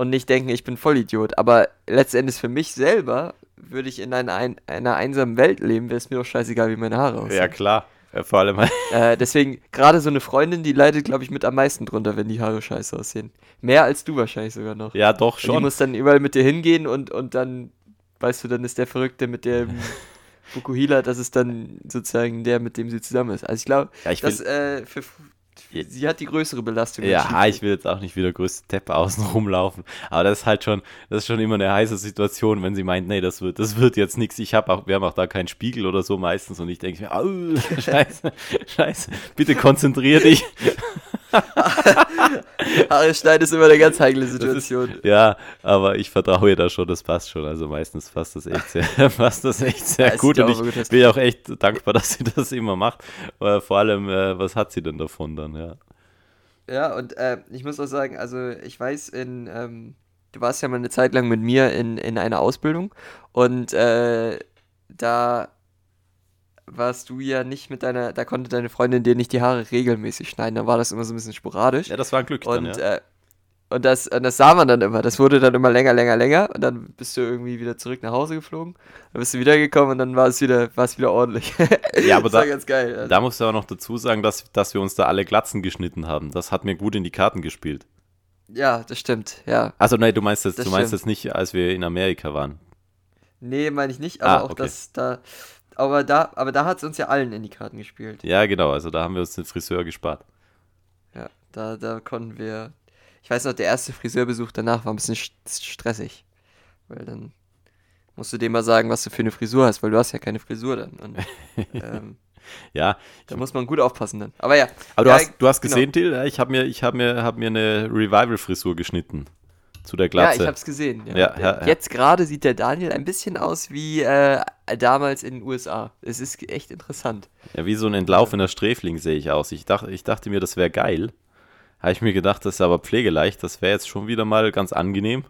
und nicht denken, ich bin Vollidiot. Aber letztendlich für mich selber würde ich in einer, ein, einer einsamen Welt leben, wäre es mir doch scheißegal, wie meine Haare aussehen. Ja, klar. Ja, Vor allem, Äh, deswegen, gerade so eine Freundin, die leidet, glaube ich, mit am meisten drunter, wenn die Haare scheiße aussehen. Mehr als du wahrscheinlich sogar noch. ja, doch Und Die schon. muss dann überall mit dir hingehen und, und dann, weißt du, dann ist der Verrückte mit dem Fukuhila, das ist dann sozusagen der, mit dem sie zusammen ist. Also ich glaube, Ja, ich will, das, äh, für. Sie hat die größere Belastung. Ja, ich will jetzt auch nicht wie der größte Teppe außen rumlaufen. Aber das ist halt schon, das ist schon immer eine heiße Situation, wenn sie meint, nee, das wird, das wird jetzt nichts. Ich habe auch, wir haben auch da keinen Spiegel oder so meistens und ich denke mir, au, scheiße, scheiße, bitte konzentrier dich. Haare schneiden ist immer eine ganz heikle Situation. Ja, aber ich vertraue ihr da schon, das passt schon. Also meistens passt das echt sehr, passt das echt sehr Ja, gut und ich bin auch echt dankbar, dass sie das immer macht. Äh, vor allem, äh, was hat sie denn davon dann, ja? Ja, und äh, ich muss auch sagen, also ich weiß, in, ähm, du warst ja mal eine Zeit lang mit mir in, in einer Ausbildung und äh, da warst du ja nicht mit deiner, da konnte deine Freundin dir nicht die Haare regelmäßig schneiden, da war das immer so ein bisschen sporadisch. Ja, das war ein Glück und, dann, ja. äh, und das, und das sah man dann immer. Das wurde dann immer länger, länger, länger. Und dann bist du irgendwie wieder zurück nach Hause geflogen. Dann bist du wiedergekommen und dann war es wieder, war es wieder ordentlich. Ja, aber das war da- ganz geil. Also, Da musst du auch noch dazu sagen, dass, dass wir uns da alle Glatzen geschnitten haben. Das hat mir gut in die Karten gespielt. ja, das stimmt. Ja. Also nein, du meinst jetzt, Das du meinst stimmt. jetzt nicht, als wir in Amerika waren. Nee, meine ich nicht, aber Ah, auch okay. das da. Aber da, aber da hat es uns ja allen in die Karten gespielt. Ja, genau, also da haben wir uns den Friseur gespart. Ja, da, da konnten wir. Ich weiß noch, der erste Friseurbesuch danach war ein bisschen st- stressig. Weil dann musst du dem mal sagen, was du für eine Frisur hast, weil du hast ja keine Frisur dann. Und, ähm, Ja, Da muss man gut aufpassen dann. Aber ja. aber du Ja, hast, du hast genau. gesehen, Till, ich habe mir, ich hab mir, hab mir eine Revival-Frisur geschnitten. Zu der Ja, Glatze. ich hab's gesehen. Ja. Ja, ja, ja. Jetzt gerade sieht der Daniel ein bisschen aus wie äh, damals in den USA. Es ist echt interessant. Ja, wie so ein entlaufener Sträfling sehe ich aus. Ich dachte, ich dachte mir, das wäre geil. Habe ich mir gedacht, das ist aber pflegeleicht. Das wäre jetzt schon wieder mal ganz angenehm.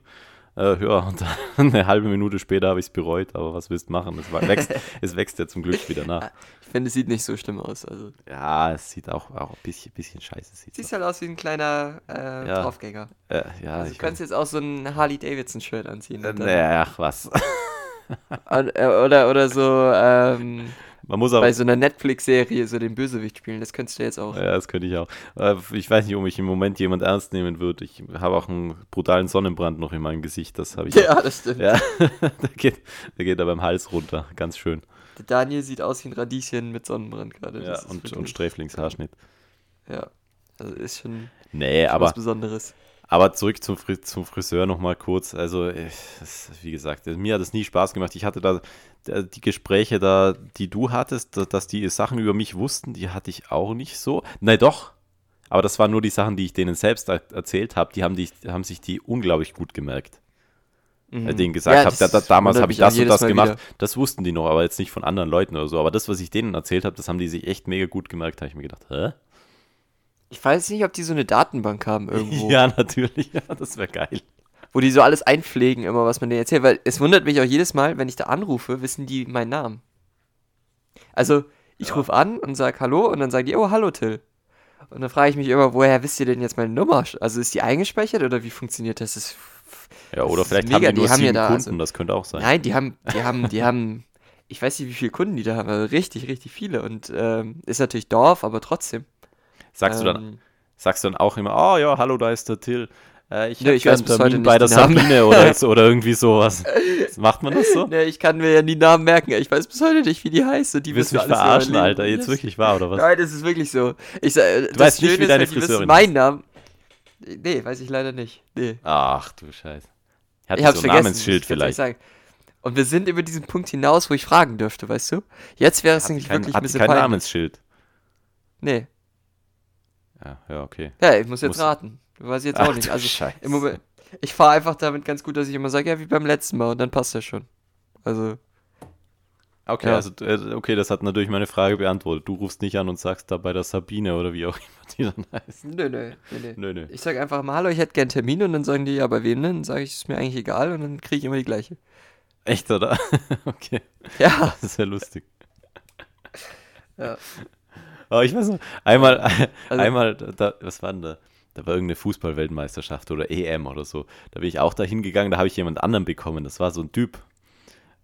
Äh, ja, und dann eine halbe Minute später habe ich es bereut. Aber was willst du machen? Es, wächst, es wächst ja zum Glück wieder nach. Ich finde, es sieht nicht so schlimm aus. Also, Ja, es sieht auch, auch ein bisschen, bisschen scheiße. Sieht's siehst halt aus wie ein kleiner äh, Ja. Draufgänger. Äh, ja, Also, du ich kannst jetzt auch so ein Harley-Davidson-Shirt anziehen. äh, nee, ach was. Äh, oder, oder so ähm, Man muss aber. bei so einer Netflix-Serie so den Bösewicht spielen. Das könntest du jetzt auch. Ja, das könnte ich auch. Äh, Ich weiß nicht, ob mich im Moment jemand ernst nehmen wird. Ich habe auch einen brutalen Sonnenbrand noch in meinem Gesicht. Das habe ich. auch. Ja, das stimmt. Ja, der geht, der geht da beim Hals runter. Ganz schön. Der Daniel sieht aus wie ein Radieschen mit Sonnenbrand gerade. Ja, und, und Sträflingshaarschnitt. Ja, also ist schon Nee, was aber, Besonderes. aber zurück zum, Fri zum Friseur nochmal kurz. Also, äh, das, wie gesagt, mir hat es nie Spaß gemacht. Ich hatte da- die Gespräche da, die du hattest, da- dass die Sachen über mich wussten, die hatte ich auch nicht so. Nein, doch. Aber das waren nur die Sachen, die ich denen selbst er erzählt habe. Die haben, die haben sich die unglaublich gut gemerkt. Äh, denen gesagt Ja, habe, da, da, damals habe ich das und das Mal gemacht. wieder. Das wussten die noch, aber jetzt nicht von anderen Leuten oder so. Aber das, was ich denen erzählt habe, das haben die sich echt mega gut gemerkt. Da habe ich mir gedacht, hä? Ich weiß nicht, ob die so eine Datenbank haben irgendwo, Ja, natürlich. Ja, das wäre geil. Wo die so alles einpflegen, immer was man denen erzählt. Weil es wundert mich auch jedes Mal, wenn ich da anrufe, wissen die meinen Namen. Also, ich rufe an und sage Hallo und dann sagen die, oh, hallo Till. Und dann frage ich mich immer, woher wisst ihr denn jetzt meine Nummer? Also ist die eingespeichert oder wie funktioniert das? das Ja, oder vielleicht mega, haben die nur die haben ja sieben da, Kunden, also- das könnte auch sein. nein, die haben, die haben, die haben, ich weiß nicht, wie viele Kunden die da haben, aber richtig, richtig viele. Und ähm, ist natürlich Dorf, aber trotzdem. Sagst, du dann, Ähm, sagst du dann auch immer, oh ja, hallo, da ist der Till. Äh, ich habe ich weiß bis heute nicht bei der. Sabine oder, so, oder irgendwie sowas. Macht man das so? Ne, ich kann mir ja die Namen merken. Ich weiß bis heute nicht, wie die heißt. Die Du willst wissen mich mein verarschen. Alter. Jetzt wirklich wahr, oder was? Nein, das ist wirklich so. Ich äh, das weißt nicht, wie ist deine wissen Friseurin meinen Namen. Nee, weiß ich leider nicht. Nee. Ach du Scheiße. Hat Ich hab's so ein vergessen. Namensschild vielleicht. sagen. Und wir sind über diesen Punkt hinaus, wo ich fragen dürfte, weißt du? Jetzt wäre es nämlich kein, wirklich ein bisschen kein peinlich. Namensschild. Nee. Ja, ja, okay. Ja, ich muss jetzt Muss- raten. Weiß ich jetzt Ach auch nicht. Also Scheiße. im Moment, ich fahre einfach damit ganz gut, dass ich immer sage, ja, wie beim letzten Mal und dann passt das schon. Also, Okay, Ja. also äh, okay, das hat natürlich meine Frage beantwortet. Du rufst nicht an und sagst da bei der Sabine oder wie auch immer die dann heißt. nö, nö, nö, nö. Ich sage einfach mal, hallo, ich hätte gern Termin und dann sagen die, ja, bei wem denn? Dann sage ich, ist mir eigentlich egal und dann kriege ich immer die gleiche. Echt, oder? okay, Ja. das ist ja lustig. Ja. Aber ich weiß noch, einmal, Also- einmal, da, was war denn da? Da war irgendeine Fußball-Weltmeisterschaft oder EM oder so. Da bin ich auch da hingegangen, da habe ich jemand anderen bekommen. Das war so ein Typ.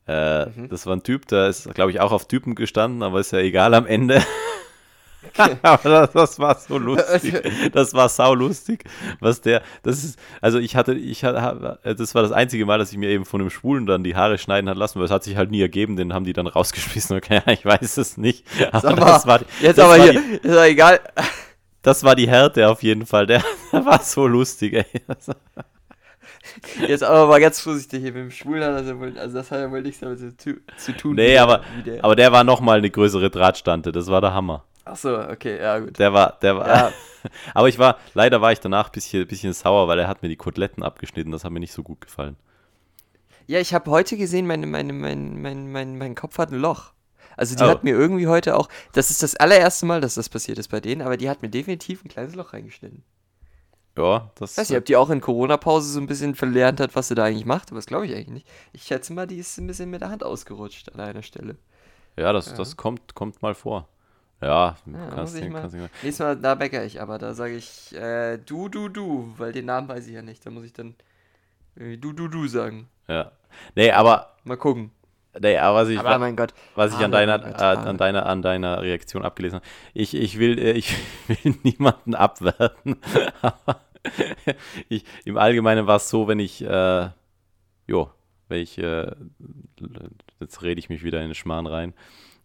Äh, Mhm. Das war ein Typ, der ist, glaube ich, auch auf Typen gestanden, aber ist ja egal am Ende. aber das, das war so lustig. Das war saulustig, was der, das ist, also ich hatte, ich hatte, das war das einzige Mal, dass ich mir eben von einem Schwulen dann die Haare schneiden hat lassen, weil es hat sich halt nie ergeben, den haben die dann rausgeschmissen. Okay, ich weiß es nicht. Aber mal, das war, Jetzt das aber war hier, Die, ist doch egal. Das war die Härte auf jeden Fall. Der, der war so lustig, ey. Jetzt aber mal ganz vorsichtig hier mit dem Schwulen, wohl, also das hat ja wohl nichts damit zu, zu tun. Nee, aber- der. aber der war nochmal eine größere Drahtstante. Das war der Hammer. Ach so, okay, ja gut. Der war, der war. Ja. aber ich war, leider war ich danach ein bisschen, bisschen sauer, weil er hat mir die Koteletten abgeschnitten. Das hat mir nicht so gut gefallen. Ja, ich habe heute gesehen, meine, meine, mein, mein, mein, mein Kopf hat ein Loch. Also die Oh. hat mir irgendwie heute auch, das ist das allererste Mal, dass das passiert ist bei denen, aber die hat mir definitiv ein kleines Loch reingeschnitten. Ja, das. Ich weiß nicht, ob die auch in Corona-Pause so ein bisschen verlernt hat, was sie da eigentlich macht, aber das glaube ich eigentlich nicht. Ich schätze mal, die ist ein bisschen mit der Hand ausgerutscht an einer Stelle. Ja, das, Ja. das kommt, kommt mal vor. Ja, Ja, kannst, muss ich du- mal- kannst du mal. Nächstes Mal, da bäcker ich, aber da sage ich äh, du, du, du, weil den Namen weiß ich ja nicht. Da muss ich dann irgendwie du, du, du sagen. Ja. Nee, aber, Mal gucken. Nee, aber was ich, Aber mein Gott. was ich an deiner, Gott, äh, an deiner, an deiner Reaktion abgelesen habe, ich, ich will, äh, ich will niemanden abwerten. aber ich, im Allgemeinen war es so, wenn ich, äh, jo, wenn ich, äh, jetzt rede ich mich wieder in den Schmarrn rein.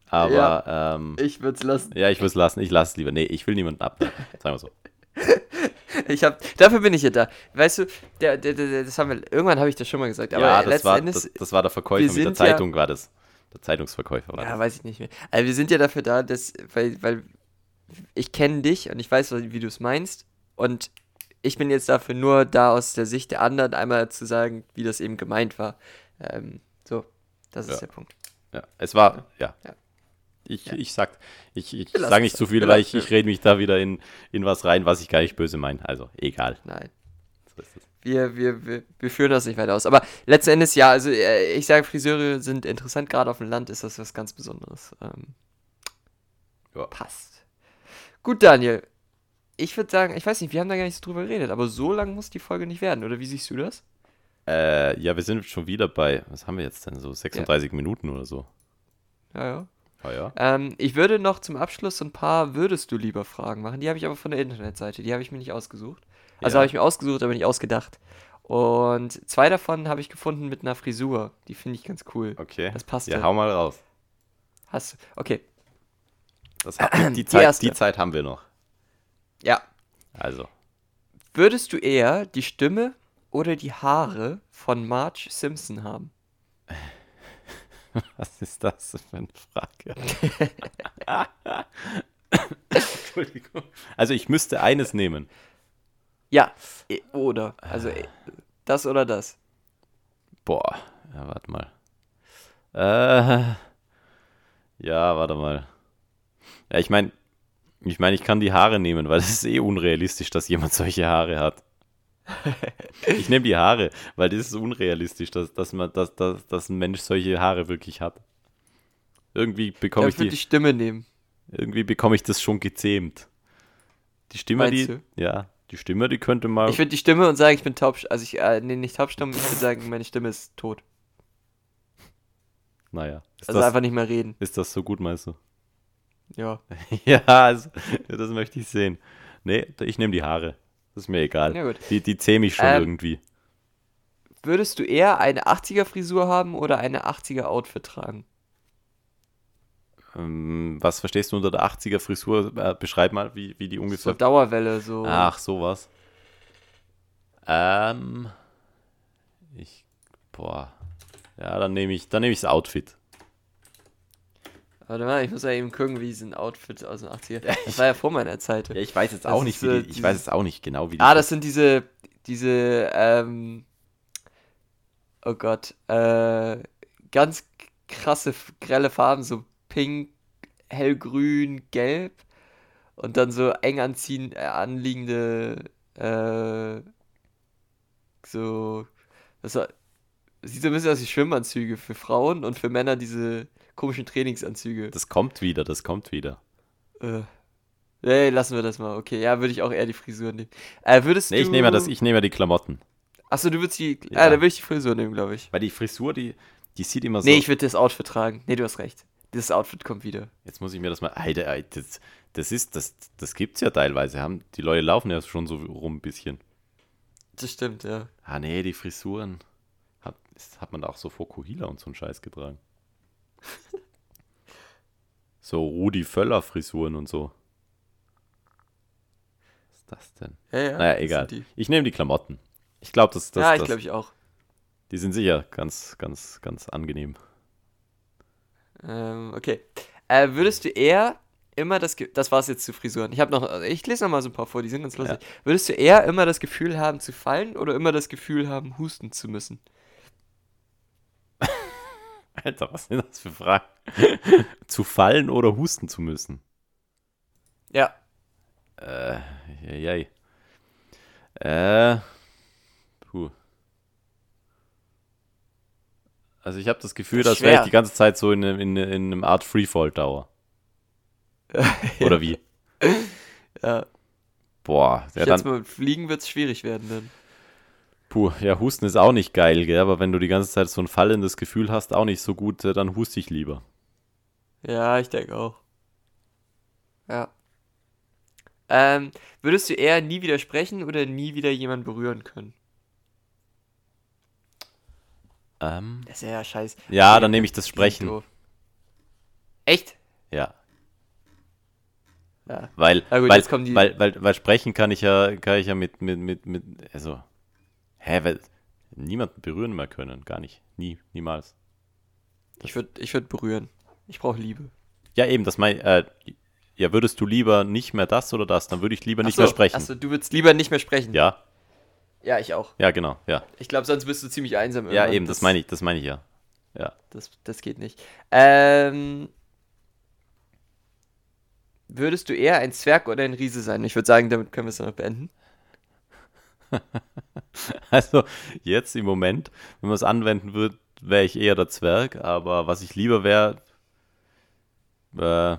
Aber, Ja. ähm, Ich würde es lassen. ja, ich will es lassen, ich lasse es lieber. Nee, ich will niemanden abwerten. Sagen wir so. Ich hab, dafür bin ich ja da. Weißt du, der, der, der, das haben wir, irgendwann habe ich das schon mal gesagt. Aber ja, das war, Endes, das, das war der Verkäufer mit der sind ja- Zeitung, war das. Der Zeitungsverkäufer war Ja, das. weiß ich nicht mehr. Also wir sind ja dafür da, dass, weil, weil ich kenne dich und ich weiß, wie du es meinst. Und ich bin jetzt dafür nur da aus der Sicht der anderen einmal zu sagen, wie das eben gemeint war. Ähm, so, das ist Ja. der Punkt. Ja, es war, ja. Ja. Ich, Ja. ich sag, ich, ich sage nicht zu viel, weil ich, ich rede mich da wieder in, in was rein, was ich gar nicht böse meine. Also, egal. Nein. So ist es. Wir, wir, wir, wir führen das nicht weiter aus. Aber letzten Endes, ja, also äh, ich sage, Friseure sind interessant, gerade auf dem Land ist das was ganz Besonderes. Ähm, Ja. Passt. Gut, Daniel. Ich würde sagen, ich weiß nicht, wir haben da gar nicht so drüber geredet, aber so lang muss die Folge nicht werden, oder wie siehst du das? Äh, ja, wir sind schon wieder bei, was haben wir jetzt denn, so 36 Minuten oder so. Ja, ja. Ah ja. Ähm, ich würde noch zum Abschluss so ein paar Würdest du lieber Fragen machen. Die habe ich aber von der Internetseite. Die habe ich mir nicht ausgesucht. Also Ja. habe ich mir ausgesucht, aber nicht ausgedacht. Und zwei davon habe ich gefunden mit einer Frisur. Die finde ich ganz cool. Okay. Das passt Ja, ja. hau mal raus. Hast du. Okay. Das, ha- die, Zeit, die Zeit haben wir noch. Ja. Also, Würdest du eher die Stimme oder die Haare von Marge Simpson haben? was ist das für eine Frage? Entschuldigung. Also, ich müsste eines nehmen. Ja. eh, Oder. Also eh, das oder das. Boah, ja, warte mal. Äh, ja, warte mal. Ja, ich meine, ich meine, ich kann die Haare nehmen, weil es ist eh unrealistisch, dass jemand solche Haare hat. Ich nehme die Haare, weil das ist unrealistisch, dass, dass, man, dass, dass, dass ein Mensch solche Haare wirklich hat. Irgendwie Ja, bekomme ich die, die Stimme nehmen. irgendwie bekomme ich das schon gezähmt. Die Stimme, Meinst die, du? ja, die Stimme, die könnte mal. Ich würde die Stimme und sagen, ich bin taub. Also ich, äh, nee, nicht taubstumm, ich würde sagen, meine Stimme ist tot. naja, Also das, einfach nicht mehr reden. ist das so gut, meinst du? Ja. Ja, also, ja, das möchte ich sehen. Nee, ich nehme die Haare. Das ist mir egal. Ja, gut. Die, die zähme ich schon Ähm, irgendwie. Würdest du eher eine 80er Frisur haben oder eine 80er Outfit tragen? Ähm, was verstehst du unter der 80er Frisur? Äh, beschreib mal, wie, wie die So ungefähr. Dauerwelle, so. Ach, sowas. Ähm. Ich. Boah. Ja, dann nehme ich, dann nehme ich das Outfit. Warte mal, ich muss ja eben gucken, wie ein Outfit aus den 80er. Das war ja vor meiner Zeit. Ja, ich weiß jetzt Das auch nicht, wie die, ich weiß jetzt auch nicht genau, wie die. Ah, das sind diese, diese, ähm, oh Gott, äh, ganz krasse, grelle Farben, so pink, hellgrün, gelb und dann so eng anziehen, äh, anliegende, äh, so, das war, sieht so ein bisschen aus wie Schwimmanzüge für Frauen und für Männer diese komischen Trainingsanzüge. das kommt wieder, das kommt wieder. Äh, nee, lassen wir das mal. Okay, ja, würde ich auch eher die Frisur nehmen. Äh, würdest Nee, du... ich nehme ja das, ich nehme ja die Klamotten. Achso, du würdest die. Ja. Ah, dann würde ich die Frisur nehmen, glaube ich. Weil die Frisur, die, die sieht immer so. Nee, ich würde das Outfit tragen. Nee, du hast recht. Dieses Outfit kommt wieder. Jetzt muss ich mir das mal. Alter, Alter, das, das ist, das, das gibt's ja teilweise. Haben, die Leute laufen ja schon so rum ein bisschen. Das stimmt, ja. Ah, nee, die Frisuren. Hat, ist, hat man da auch so Fokuhila und so einen Scheiß getragen. so Rudi Völler Frisuren und so. Was ist das denn? Ja, ja. naja, das egal. Ich nehme die Klamotten. Ich glaube, das, das, ja, ich das, glaube ich auch. die sind sicher ganz, ganz, ganz angenehm. Ähm, okay. Äh, würdest du eher immer das. Ge das war's jetzt zu Frisuren. Ich habe noch. also Ich lese noch mal so ein paar vor, die sind ganz lustig. Würdest du eher immer das Gefühl haben zu fallen oder immer das Gefühl haben, husten zu müssen? Alter, was sind das für Fragen? zu fallen oder husten zu müssen? Ja. Äh, jei. Äh, puh. Also ich habe das Gefühl, dass wäre ich die ganze Zeit so in, einem- in, in einem Art Freefall-Dauer. Oder wie? ja. Boah, Ich ja schätze dann, mal, mit Fliegen wird es schwierig werden dann. Puh, ja, Husten ist auch nicht geil, gell? Aber wenn du die ganze Zeit so ein fallendes Gefühl hast, auch nicht so gut, äh, dann huste ich lieber. Ja, ich denke auch. Ja. Ähm, würdest du eher nie widersprechen oder nie wieder jemanden berühren können? Ähm, Das ist ja scheiße. ja, dann nehme ich das Sprechen. Echt? Ja, Ja. weil, gut, weil, jetzt kommen die- weil, weil, weil sprechen kann ich ja, kann ich ja mit, mit, mit, mit, also, hä, weil niemanden berühren mehr können, gar nicht, nie, niemals. Ich würde ich würd berühren. Ich brauche Liebe. Ja, eben, das mein, äh, ja, würdest du lieber nicht mehr das oder das? Dann würde ich lieber nicht Achso, mehr sprechen. Achso, du würdest lieber nicht mehr sprechen. Ja, Ja, ich auch. ja, genau, ja. Ich glaube, sonst bist du ziemlich einsam. Ja, irgendwann. eben, das meine ich, das meine ich ja. Ja. Das, das geht nicht. Ähm, würdest du eher ein Zwerg oder ein Riese sein? Ich würde sagen, damit können wir es dann noch beenden. Also, jetzt im Moment, wenn man es anwenden würde, wäre ich eher der Zwerg, aber was ich lieber wäre, äh,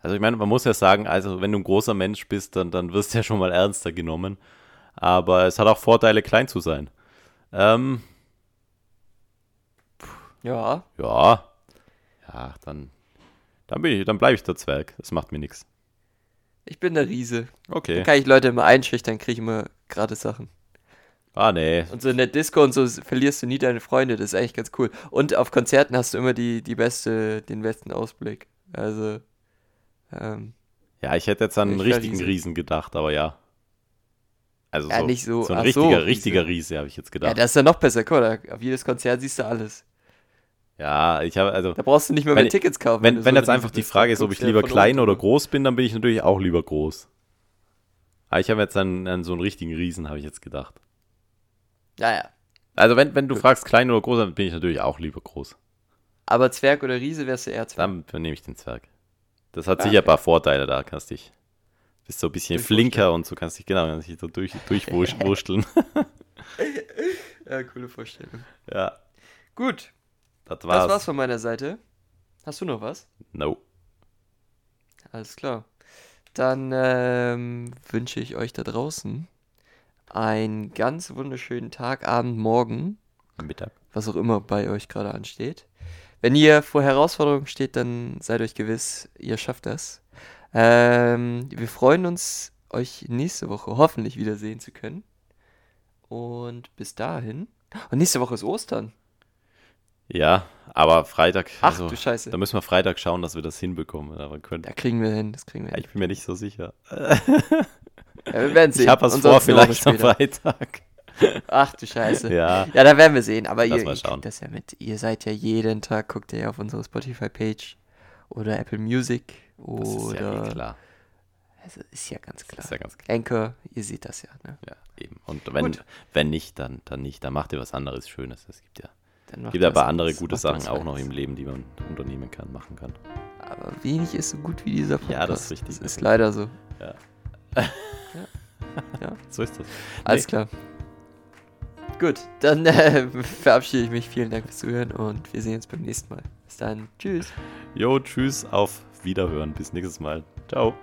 also ich meine, man muss ja sagen, also wenn du ein großer Mensch bist, dann, dann wirst du ja schon mal ernster genommen. Aber es hat auch Vorteile, klein zu sein. Ähm, Ja. ja. Ja, dann, dann, bin ich, dann bleibe ich der Zwerg. Das macht mir nichts. Ich bin der Riese. Dann Okay. kann ich Leute immer einschüchtern, kriege ich immer gratis Sachen. Ah, nee. Und so in der Disco und so verlierst du nie deine Freunde, das ist eigentlich ganz cool. Und auf Konzerten hast du immer die, die beste, den besten Ausblick. Also, ähm, Ja, ich hätte jetzt an einen richtigen Riese. Riesen gedacht, aber ja. Also Ja, so, nicht so- so ein ach richtiger, so, richtiger Riese, habe ich jetzt ja, gedacht. das ist ja noch besser. Guck mal, auf jedes Konzert siehst du alles. Ja, ich habe, also, Da brauchst du nicht mehr Wenn- mehr Tickets kaufen. wenn, du wenn so jetzt einfach die Frage ist, ob ich ja lieber klein oder groß bin, dann bin ich natürlich auch lieber groß. Aber ich habe jetzt an, an so einen richtigen Riesen, habe ich jetzt gedacht. Ja, ja. Also wenn, wenn du Gut. fragst klein oder groß, dann bin ich natürlich auch lieber groß. Aber Zwerg oder Riese wärst du eher Zwerg. Dann, nehme ich den Zwerg. Das hat Ah, sicher ein okay. paar Vorteile da, kannst dich, bist so ein bisschen Durchwurschteln. flinker und so kannst dich, genau, kannst dich so durch, durchwursteln. Ja, coole Vorstellung. ja, Gut, das das war's. war's von meiner Seite. Hast du noch was? No. Alles klar. Dann ähm, wünsche ich euch da draußen einen ganz wunderschönen Tag, Abend, Morgen, Mittag. was auch immer bei euch gerade ansteht. Wenn ihr vor Herausforderungen steht, dann seid euch gewiss, ihr schafft das. Ähm, wir freuen uns, euch nächste Woche hoffentlich wiedersehen zu können. Und bis dahin. Und nächste Woche ist Ostern. Ja, aber Freitag, Ach also, du Scheiße. da müssen wir Freitag schauen, dass wir das hinbekommen. Aber können, Da kriegen wir hin, das kriegen wir ja, hin. ich bin mir nicht so sicher. Ja, wir werden sehen. Ich habe was Und vor, vielleicht am. Freitag. Ach du Scheiße. Ja, Ja, da werden wir sehen. Aber Lass ihr, ihr kriegt das ja mit. Ihr seid ja jeden Tag, guckt ihr ja auf unsere Spotify-Page oder Apple Music das ist ja oder. eh klar. Also ist ja ganz klar. Das ist ja ganz klar. Anchor, ihr seht das ja. Ne? Ja, eben. Und wenn, Gut. wenn nicht, dann, dann nicht. Dann macht ihr was anderes Schönes. Es gibt ja, Dann macht gibt ja aber andere gute Sachen auch noch im Leben, die man unternehmen kann, machen kann. Aber wenig ist so gut wie dieser Podcast. Ja, das ist richtig. Das ist leider so. So ist das. Alles klar. Gut, dann äh, verabschiede ich mich. Vielen Dank fürs Zuhören und wir sehen uns beim nächsten Mal. Bis dann. Tschüss. Jo, tschüss, auf Wiederhören. Bis nächstes Mal. Ciao.